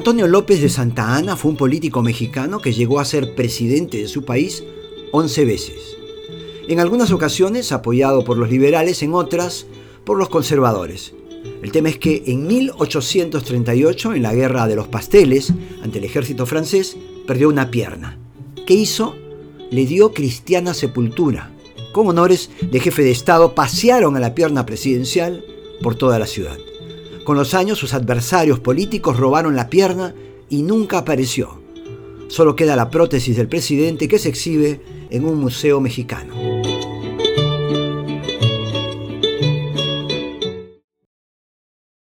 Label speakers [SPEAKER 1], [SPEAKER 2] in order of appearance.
[SPEAKER 1] Antonio López de Santa Ana fue un político mexicano que llegó a ser presidente de su país 11 veces. En algunas ocasiones apoyado por los liberales, en otras por los conservadores. El tema es que en 1838, en la Guerra de los Pasteles, ante el ejército francés, perdió una pierna. ¿Qué hizo? Le dio cristiana sepultura. Con honores de jefe de Estado, pasearon a la pierna presidencial por toda la ciudad. Con los años, sus adversarios políticos robaron la pierna y nunca apareció. Solo queda la prótesis del presidente que se exhibe en un museo mexicano.